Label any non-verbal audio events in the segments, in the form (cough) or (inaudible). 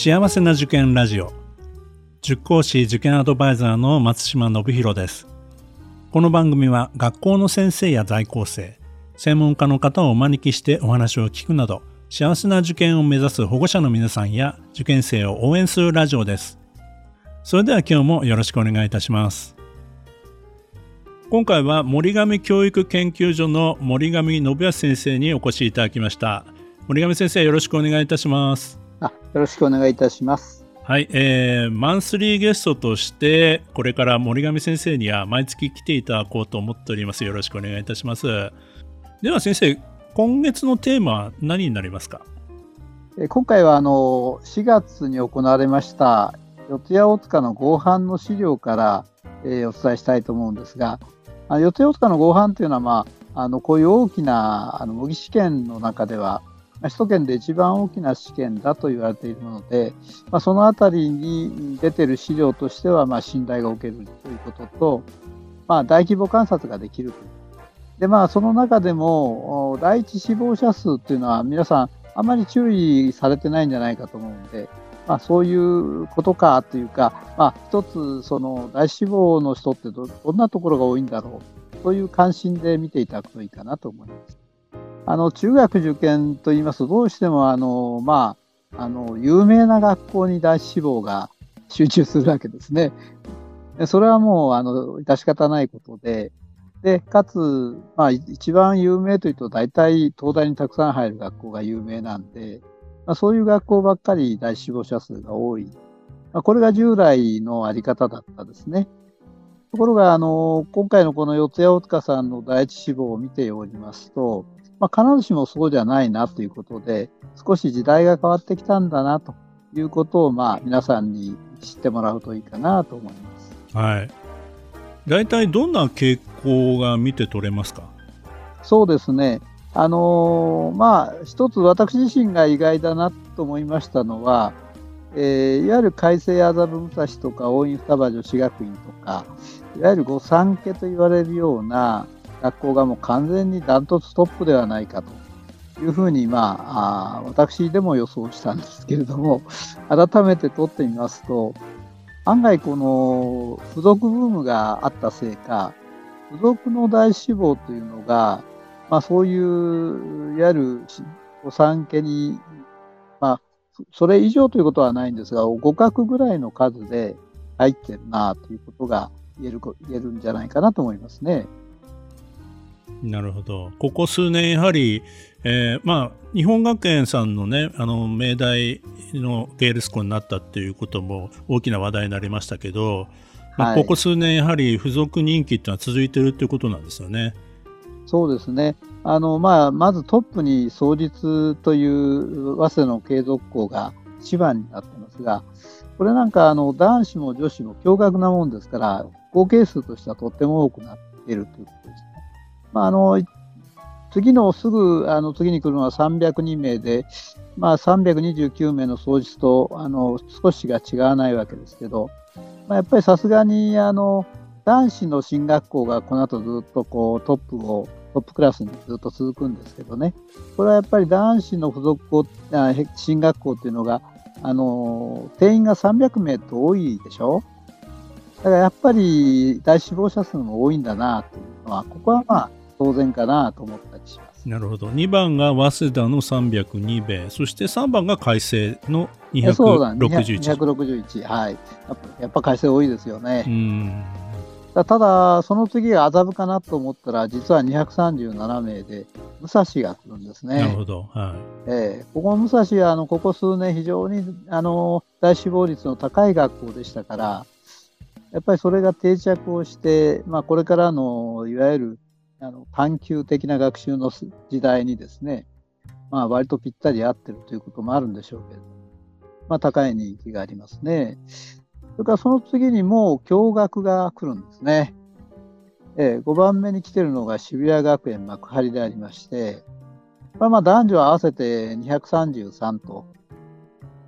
幸せな受験ラジオ。塾講師受験アドバイザーの松島信弘です。この番組は学校の先生や在校生専門家の方をお招きしてお話を聞くなど幸せな受験を目指す保護者の皆さんや受験生を応援するラジオです。それでは今日もよろしくお願いいたします。今回は森上教育研究所の森上信康先生にお越しいただきました。森上先生よろしくお願いいたします。あよろしくお願いいたします。はい、えー、マンスリーゲストとしてこれから森上先生には毎月来ていただこうと思っております。よろしくお願いいたします。では先生今月のテーマは何になりますか？今回はあの4月に行われました四谷大塚の合板の資料から、えー、お伝えしたいと思うんですが四谷大塚の合板というのは、まあ、あのこういう大きなあの模擬試験の中では首都圏で一番大きな試験だと言われているもので、まあ、そのあたりに出ている資料としては、まあ、信頼が受けるということと、まあ、大規模観察ができるというで、まあ、その中でも、第一死亡者数っていうのは皆さんあまり注意されてないんじゃないかと思うんで、まあ、そういうことかというか、まあ、一つ、その大死亡の人ってどどんなところが多いんだろうという関心で見ていただくといいかなと思います。あの中学受験といいますと、どうしてもあの、まあ、あの有名な学校に大志望が (laughs) 集中するわけですね。それはもうあの致し方ないことで、でかつ、まあ、一番有名というと、大体東大にたくさん入る学校が有名なんで、まあ、そういう学校ばっかり大志望者数が多い、まあ、これが従来のあり方だったですね。ところが、あの今回のこの四谷大塚さんの第一志望を見ておりますと、まあ、必ずしもそうじゃないなということで、少し時代が変わってきたんだなということを、まあ、皆さんに知ってもらうといいかなと思います。はい。大体どんな傾向が見て取れますか？そうですね。あのー、まあ、一つ私自身が意外だなと思いましたのは、えー、いわゆる改正麻布武蔵とか大院双葉女子学院とか、いわゆる御三家と言われるような学校がもう完全にダントツトップではないかというふうに、まあ、あ私でも予想したんですけれども、(laughs) 改めて取ってみますと、案外この付属ブームがあったせいか、付属の大志望というのが、まあそういう、いわゆる御三家に、まあ、それ以上ということはないんですが、互角ぐらいの数で入ってるなということが言える言えるんじゃないかなと思いますね。なるほど。ここ数年やはり、えー、まあ、日本学園さんのね、あの、命題のゲールスコになったっていうことも大きな話題になりましたけど、まあ、ここ数年やはり付属人気っていうのは続いてるっていうことなんですよね。そうですね。あの、まあ、まずトップに創立という早稲田の継続校が一番になってますが、これなんかあの男子も女子も共学なもんですから、合計数としてはとっても多くなっているということですまあ、あの次のすぐあの次に来るのは302名で、まあ、329名の創実とあの少しが違わないわけですけど、まあ、やっぱりさすがにあの男子の進学校がこの後ずっとこうトップをトップクラスにずっと続くんですけどね、これはやっぱり男子の付属校あ進学校っていうのが、あの定員が300名と多いでしょ？だからやっぱり大死亡者数も多いんだなというのは、ここはまあ当然かなと思ったりします。なるほど。2番が早稲田の302名、そして3番が改正の261。261、はい。やっぱやっぱ改正多いですよね。うんただ、その次が麻布かなと思ったら、実は237名で、武蔵が来るんですね。なるほど。はい。えー、ここ武蔵は、あの、ここ数年非常に、あの、大死亡率の高い学校でしたから、やっぱりそれが定着をして、まあ、これからの、いわゆるあの探究的な学習の時代にですね、まあ、割とぴったり合ってるということもあるんでしょうけど、まあ、高い人気がありますね。それからその次にもう共学が来るんですね。えー、5番目に来てるのが渋谷学園幕張でありまして、まあ、まあ男女合わせて233と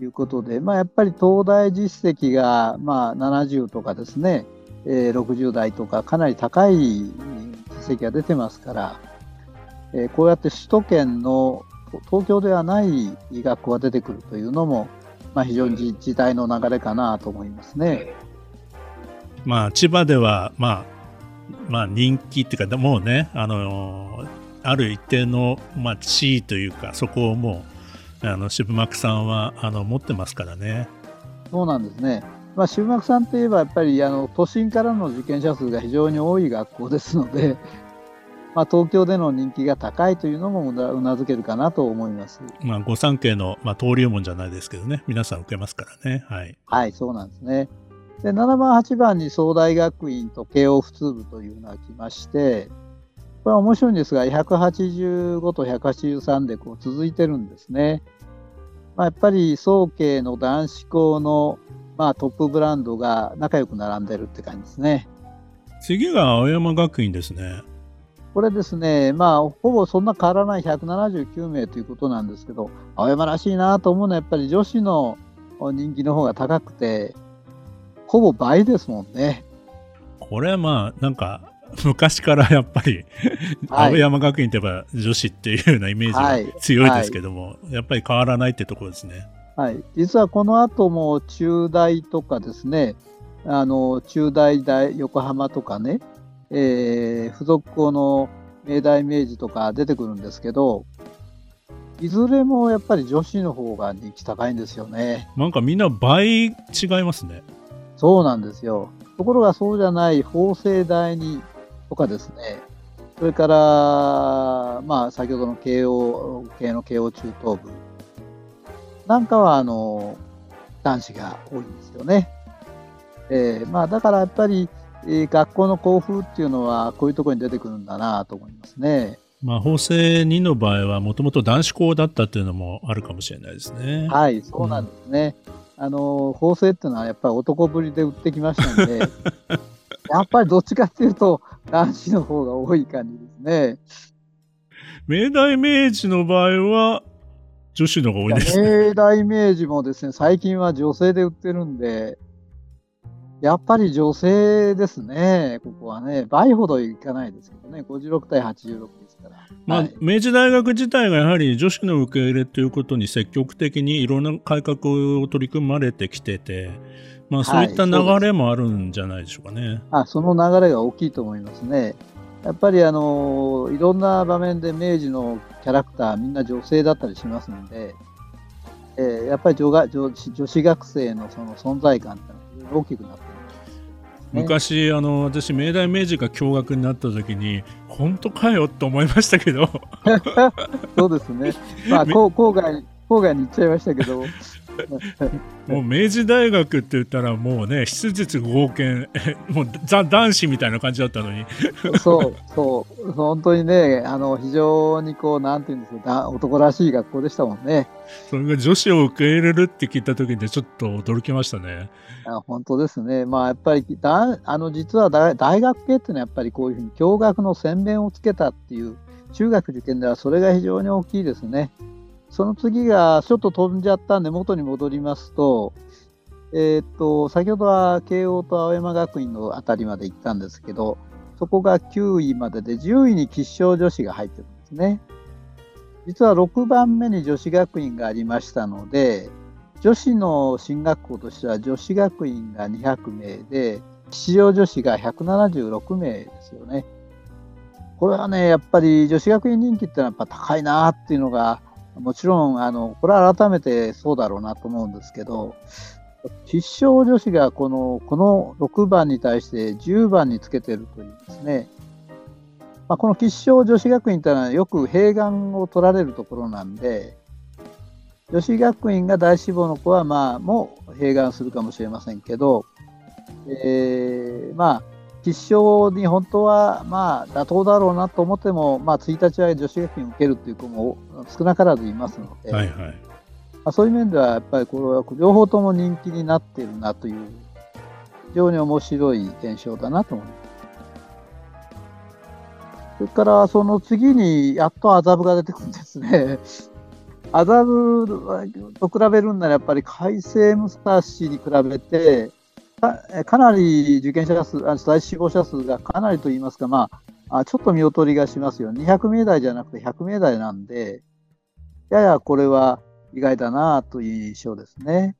いうことで、まあ、やっぱり東大実績がまあ70とかですね、えー、60代とかかなり高い績が出てますから、えー、こうやって首都圏の東京ではない学校が出てくるというのも、まあ、非常に時代の流れかなと思いますね。まあ、千葉では、まあ、まあ、人気っていうか、もうね、あのある一定の、まあ、地位というか、そこをもう、あの渋幕さんはあの持ってますからね。そうなんですね。まあ、さんといえば、やっぱりあの都心からの受験者数が非常に多い学校ですので、(laughs) まあ、東京での人気が高いというのもうなずけるかなと思います。まあ、御三家の、まあ、登竜門じゃないですけどね、皆さん受けますからね。はい。はい、そうなんですね。で、7番、8番に総大学院と慶応普通部というのが来まして、これは面白いんですが、185と183でこう続いてるんですね。まあ、やっぱり早慶の男子校の、まあ、トップブランドが仲良く並んでるって感じですね。次が青山学院ですね。これですね、まあ、ほぼそんな変わらない179名ということなんですけど、青山らしいなと思うのは、やっぱり女子の人気の方が高くて、ほぼ倍ですもんね。これはまあ、なんか、昔からやっぱり青山学院といえば女子っていうようなイメージが強いですけども、はいはい、やっぱり変わらないってところですね。はい、実はこの後も中大とかですね、あの中大大横浜とかね、えー、付属校の明大明治とか出てくるんですけど、いずれもやっぱり女子の方が人気高いんですよね。なんかみんな倍違いますね。そうなんですよ。ところがそうじゃない法政大にとかですね、それから、まあ、先ほどの慶応系の慶応中等部なんかはあの男子が多いんですよね。えーまあ、だからやっぱり、え学校の校風っていうのはこういうところに出てくるんだなと思いますね。まあ、法政2の場合はもともと男子校だったっていうのもあるかもしれないですね。はい、そうなんですね。うん、あの法政っていうのはやっぱり男ぶりで売ってきましたんで、やっぱりどっちかっていうと男子の方が多い感じですね。明大明治の場合は女子の方が多いですね。明大明治もですね、最近は女性で売ってるんで、やっぱり女性ですね、ここはね、倍ほどいかないですけどね、56対86ですから。まあ、はい、明治大学自体がやはり女子の受け入れということに積極的にいろんな改革を取り組まれてきてて、まあ、そういった流れもあるんじゃないでしょうかね。はい、あその流れが大きいと思いますね。やっぱりあのいろんな場面で明治のキャラクターみんな女性だったりしますので、えー、やっぱり女が女女子学生のその存在感って大きくなってね、昔あの私明大明治が共学になった時に本当かよと思いましたけど。(laughs) そうですね。まあ (laughs) 郊外郊外に行っちゃいましたけどもう明治大学って言ったらもうね質実合憲。(laughs) もうザ男子みたいな感じだったのに。(laughs) そうそう。本当にねあの非常にこうなんていうんですか男らしい学校でしたもんね。それが女子を受け入れるって聞いた時にちょっと驚きましたね。あ本当ですね。まあやっぱりだあの実は大大学系っていうのはやっぱりこういうふうに共学の洗面をつけたっていう中学受験ではそれが非常に大きいですね。その次がちょっと飛んじゃったんで元に戻りますと、えー、っと、先ほどは慶応と青山学院のあたりまで行ったんですけど、そこが9位までで10位に吉祥女子が入ってるんですね。実は6番目に女子学院がありましたので、女子の進学校としては女子学院が200名で、吉祥女子が176名ですよね。これはね、やっぱり女子学院人気ってのはやっぱ高いなっていうのがもちろん、あの、これは改めてそうだろうなと思うんですけど、吉祥女子がこの、この6番に対して10番につけてるというですね、まあ、この吉祥女子学院というのはよく併願を取られるところなんで、女子学院が大志望の子は、まあ、もう併願するかもしれませんけど、えー、まあ、必勝に本当はまあ妥当だろうなと思っても、まあ、1日は女子学院を受けるという子も少なからずいますので、はいはい、まあ、そういう面ではやっぱりこれは両方とも人気になっているなという非常に面白い現象だなと思います。それからその次にやっと麻布が出てくるんですね。麻布と比べるんならやっぱり改正武蔵に比べてかかなり受験者数、再死亡者数がかなりといいますか、まあ、ちょっと見劣りがしますよ。200名台じゃなくて100名台なんで、ややこれは意外だなという印象ですね。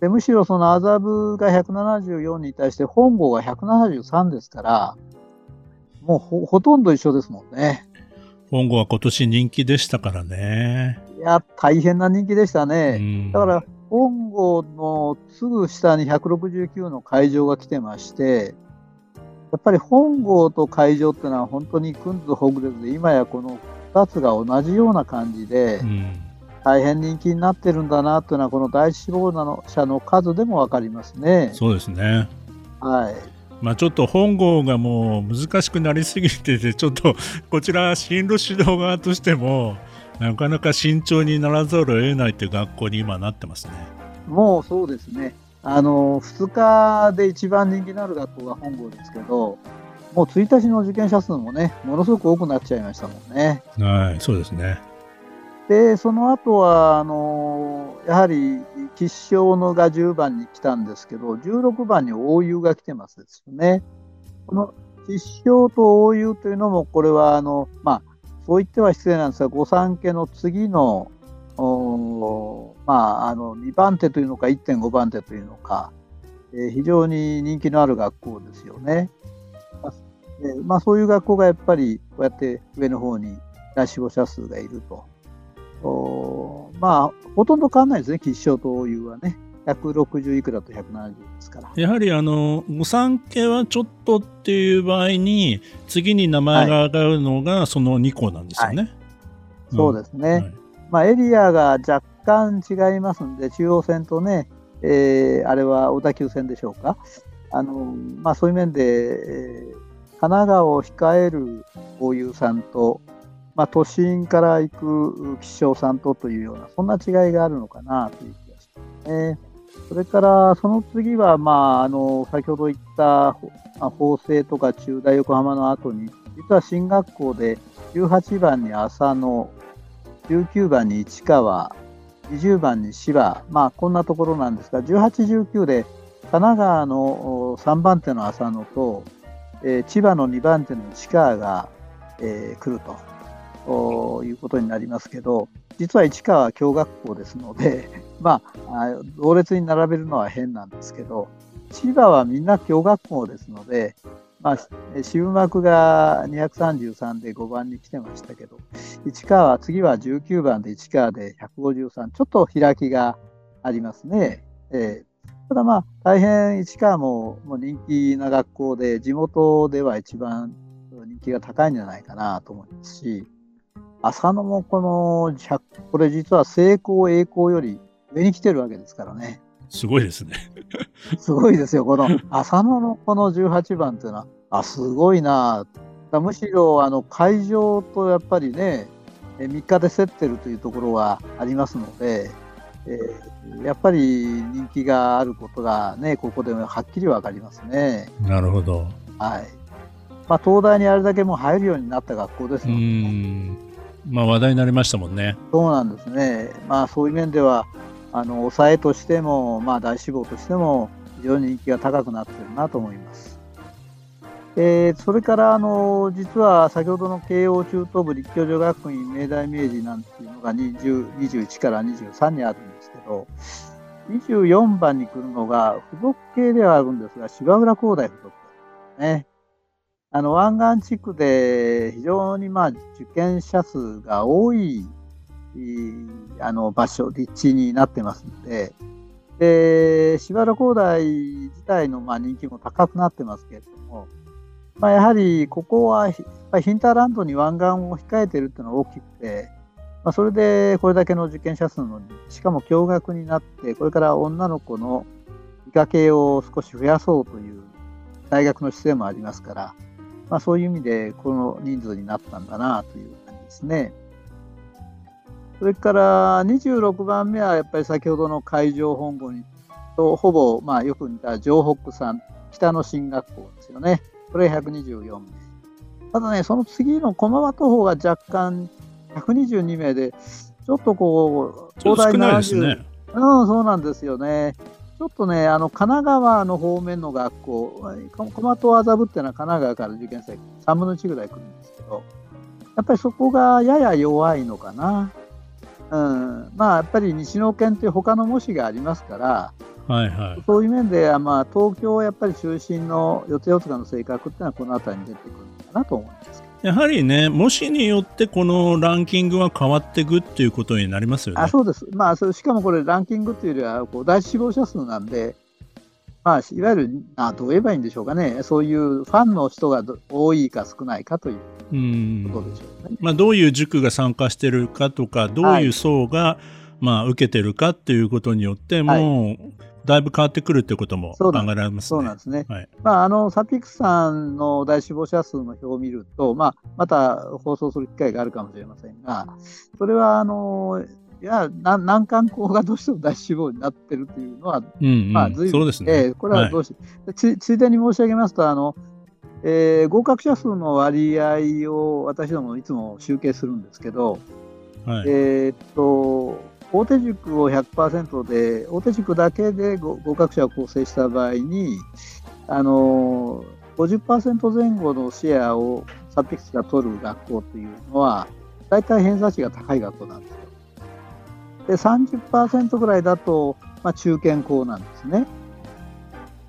でむしろその麻布が174に対して本郷が173ですから、もうほほとんど一緒ですもんね。本郷は今年人気でしたからね。いや、大変な人気でしたうね。んだから、本郷のすぐ下に169の会場が来てまして、やっぱり本郷と会場っていうのは本当にくんずほぐれずで、今やこの2つが同じような感じでう、ん大変人気になってるんだなというのは、この第一志望者の数でもわかりますね。そうですね。はい。まあちょっと本郷がもう難しくなりすぎてて、ちょっと (laughs) こちら進路指導側としても、なかなか慎重にならざるを得ないという学校に今なってますね。もうそうですね。あの、2日で一番人気のある学校が本郷ですけど、もう1日の受験者数もね、ものすごく多くなっちゃいましたもんね。はい、そうですね。で、その後は、あのやはり、吉祥のが10番に来たんですけど、16番に大湯が来てますですよね。この吉祥と大湯というのも、これは、あの、まあ、そう言っては失礼なんですが、御三家の次の、おーまあ、あの、2番手というのか、1.5番手というのか、えー非常に人気のある学校ですよね。まあえーまあ、そういう学校がやっぱり、こうやって上の方に来志望者数がいると。おーまあ、ほとんど変わらないですね、吉祥と大湯はね。160いくらと170ですから。やはりあの、御三家はちょっとっていう場合に、次に名前が上がるのがその2校なんですよね。そうですね。はいまあ、エリアが若干違いますんで、中央線とね、えーあれは小田急線でしょうか。あのまあ、そういう面で、えー神奈川を控える大湯さんと、まあ、都心から行く吉祥さんとというような、そんな違いがあるのかなという気がしますね。それから、その次は、まあ、あの先ほど言ったまあ法政とか中大横浜の後に、実は進学校で18番に浅野、19番に市川、20番に芝、まあこんなところなんですが、18、19で神奈川の3番手の浅野と、えー千葉の2番手の市川が、えー来るということになりますけど、実は市川は共学校ですので、(laughs) ま、あ同列に並べるのは変なんですけど、千葉はみんな共学校ですので、まあ、渋幕が233で5番に来てましたけど、市川は次は19番で市川で153、ちょっと開きがありますね。えーただまあ、大変市川ももう人気な学校で、地元では一番人気が高いんじゃないかなと思いますし、浅野もこの、これ実は成功、栄光より上に来てるわけですからね。すごいですね。すごいですよ、この (laughs) 浅野のこの18番っていうのは、あ、すごいなだむしろあの会場とやっぱりね、え3日で競ってるというところはありますので、えーやっぱり人気があることがね、ここではっきり分かりますね。なるほど。はい。まあ、東大にあれだけもう入るようになった学校ですうので、ん。まあ話題になりましたもんね。そうなんですね。まあそういう面では、あの抑えとしても、まあ大志望としても、非常に人気が高くなってるなと思います。えーそれから、あの実は先ほどの慶応中等部立教女学院明大明治なんていうのが20 21から23にあるんですけど、24番に来るのが付属系ではあるんですが、芝浦工大附属ですね。あの湾岸地区で非常にまあ受験者数が多いあの場所、立地になってますので、で芝原工大自体のまあ人気も高くなってますけれども、まあ、やはりここはヒンターランドに湾岸を控えてるっていうのが大きくて、まあ、それでこれだけの受験者数のしかも共学になって、これから女の子の理科系を少し増やそうという大学の姿勢もありますから、まあ、そういう意味でこの人数になったんだなという感じですね。それから26番目はやっぱり先ほどの海上本郷にとほぼまあよく似た城北山北の進学校ですよね。これ124名。ただね、その次の駒場東方が若干122名で、ちょっとこう、ちょっと少ないですね。うん、そうなんですよね。ちょっとね、あの神奈川の方面の学校、こ駒と麻布っていうのは神奈川から受験生3分の1ぐらい来るんですけど、やっぱりそこがやや弱いのかな。うん、まあやっぱり西野県っていう他の模試がありますから、はいはい、そういう面で、まあ、東京はやっぱり中心の四谷大塚の性格っていうのはこの辺りに出てくるのかなと思いますやはりね、模試によってこのランキングは変わっていくっていうことになりますよね。あそうです、まあ、しかもこれ、ランキングというよりはこう第一志望者数なんで、まあ、いわゆるあどう言えばいいんでしょうかね、そういうファンの人が多いか少ないかということでしょうね。まあ、どういう塾が参加してるかとか、どういう層が、はい、まあ、受けてるかっていうことによって、もう、はいだいぶ変わってくるってことも考えられます、ね、そうなんですね。はい、まあ、あの、サピックスさんの大死亡者数の表を見ると、まあ、また放送する機会があるかもしれませんが、それは、あの、いや、難関校がどうしても大死亡になってるというのは、うんうん、まあ、随分、ね。えー、これはどうし、はい、つついでに申し上げますと、あの、えー、合格者数の割合を私どもいつも集計するんですけど、はい、えっと、大手塾を100%で、大手塾だけで合格者を構成した場合に、あの50%前後のシェアをサピックスが取る学校というのは、大体偏差値が高い学校なんですよ。で、30%ぐらいだと、まあ、中堅校なんですね。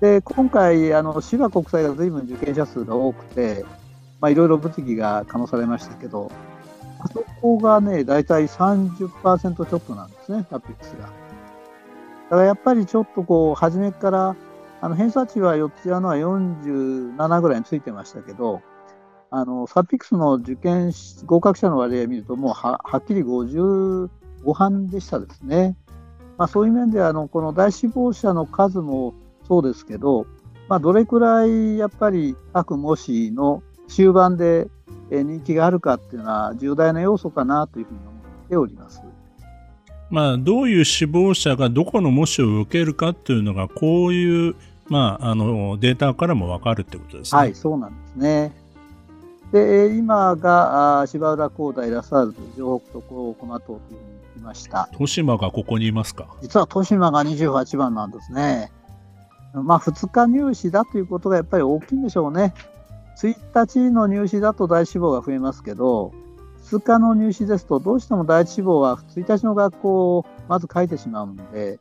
で、今回、あの、芝国際が随分受験者数が多くて、まあ、いろいろ物議が可能されましたけど、あそこがね、だいたい30%ちょっとなんですね、タピックスが。だからやっぱりちょっとこう、初めから、あの偏差値は4つやのは47ぐらいについてましたけど、あのサピックスの受験合格者の割合を見ると、もうははっきり50後半でしたですね。まあ、そういう面であのこの大死亡者の数もそうですけど、まあ、どれくらいやっぱり各模試の終盤で人気があるかっていうのは重大な要素かなというふうに思っております。まあ、どういう死亡者がどこの模試を受けるかっていうのがこういう、まあ、あのデータからも分かるってことですね。はい、そうなんですね。で、今が芝浦工大ラサール城北とこの後というふうにいました。豊島がここにいますか？実は豊島が28番なんですね。まあ、2日入試だということがやっぱり大きいんでしょうね。1日の入試だと第一志望が増えますけど、2日の入試ですと、どうしても第一志望は1日の学校をまず書いてしまうので、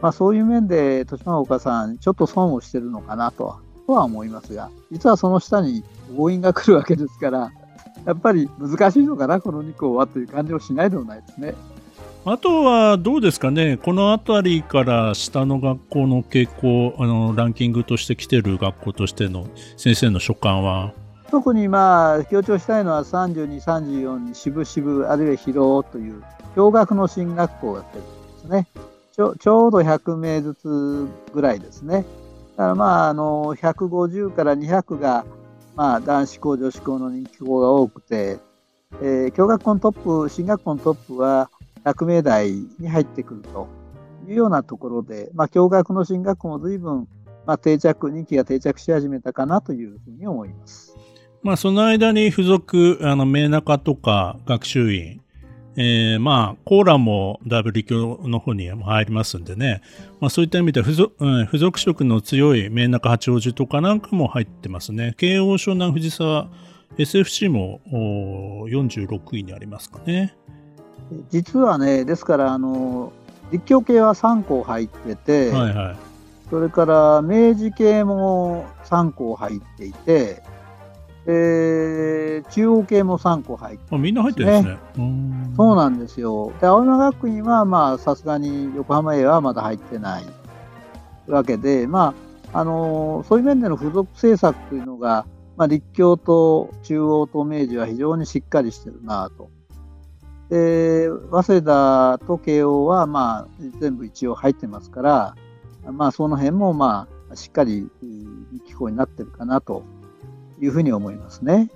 まあ、そういう面で豊島岡さん、ちょっと損をしてるのかなととは思いますが、実はその下に強引が来るわけですから、やっぱり難しいのかな、この2校はという感じもしないでもないですね。あとはどうですかね、この辺りから下の学校の傾向、あのランキングとして来てる学校としての先生の所感は？特にまあ強調したいのは32、34に渋々、あるいは広尾という共学の進学校が出てるんですねちょ。ちょうど100名ずつぐらいですね。だからまああの150から200がまあ男子校、女子校の人気校が多くて、えー、共学校のトップ、進学校のトップは100名台に入ってくるというようなところで、まあ、共学の進学校も随分、まあ、定着、人気が定着し始めたかなというふうに思います。まあ、その間に付属、あの、名中とか学習院、えー、まあ、コーラもだいぶ立教の方に入りますんでね、まあ、そういった意味で付属、うん、付属色の強い名中八王子とかなんかも入ってますね。慶応湘南藤沢 SFC も46位にありますかね。実はね、ですから、あの立教系は3校入ってて、はいはい、それから明治系も3校入っていて、えー、中央系も3校入って、ね、みんな入ってるんですね。そうなんですよ。で、青山学院は、まあ、さすがに横浜 A はまだ入ってないわけで、まあ、あのー、そういう面での付属政策というのが、まあ、立教と中央と明治は非常にしっかりしてるなと。で、早稲田と慶応は、まあ、全部一応入ってますから、まあ、その辺も、まあ、しっかり機構になってるかなというふうに思いますね。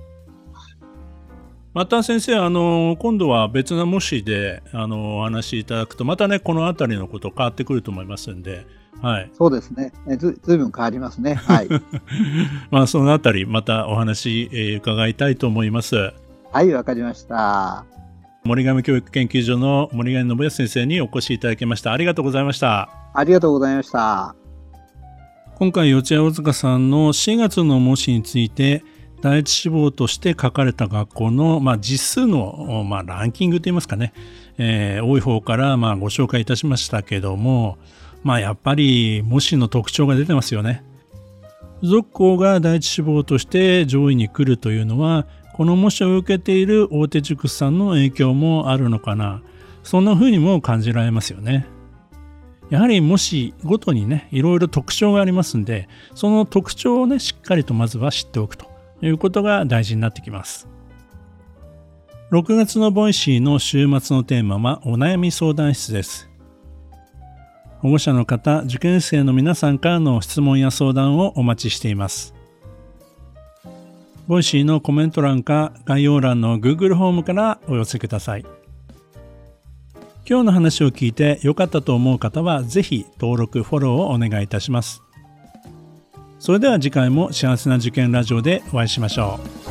また先生、あの今度は別な模試であのお話しいただくと、またね、この辺りのこと変わってくると思いますんで、はい、そうですねず、ずいぶん変わりますね。はい、(laughs) まあそのあたり、またお話、えー、伺いたいと思います。はい、わかりました。森上教育研究所の森上信康先生にお越しいただきました。ありがとうございました。ありがとうございました。今回、四谷大塚さんの4月の模試について、第一志望として書かれた学校の、まあ、実数の、まあ、ランキングといいますかね、えー、多い方からまあご紹介いたしましたけども、まあやっぱり模試の特徴が出てますよね。付属校が第一志望として上位に来るというのはこの模試を受けている大手塾さんの影響もあるのかなそんな風にも感じられますよね。やはり模試ごとにねいろいろ特徴がありますんでその特徴をねしっかりとまずは知っておくということが大事になってきます。6月のボイシーの週末のテーマはお悩み相談室です。保護者の方、受験生の皆さんからの質問や相談をお待ちしています。ボイシーのコメント欄か概要欄の Google ホームからお寄せください。今日の話を聞いて良かったと思う方は是非登録、フォローをお願いいたします。それでは次回も幸せな受験ラジオでお会いしましょう。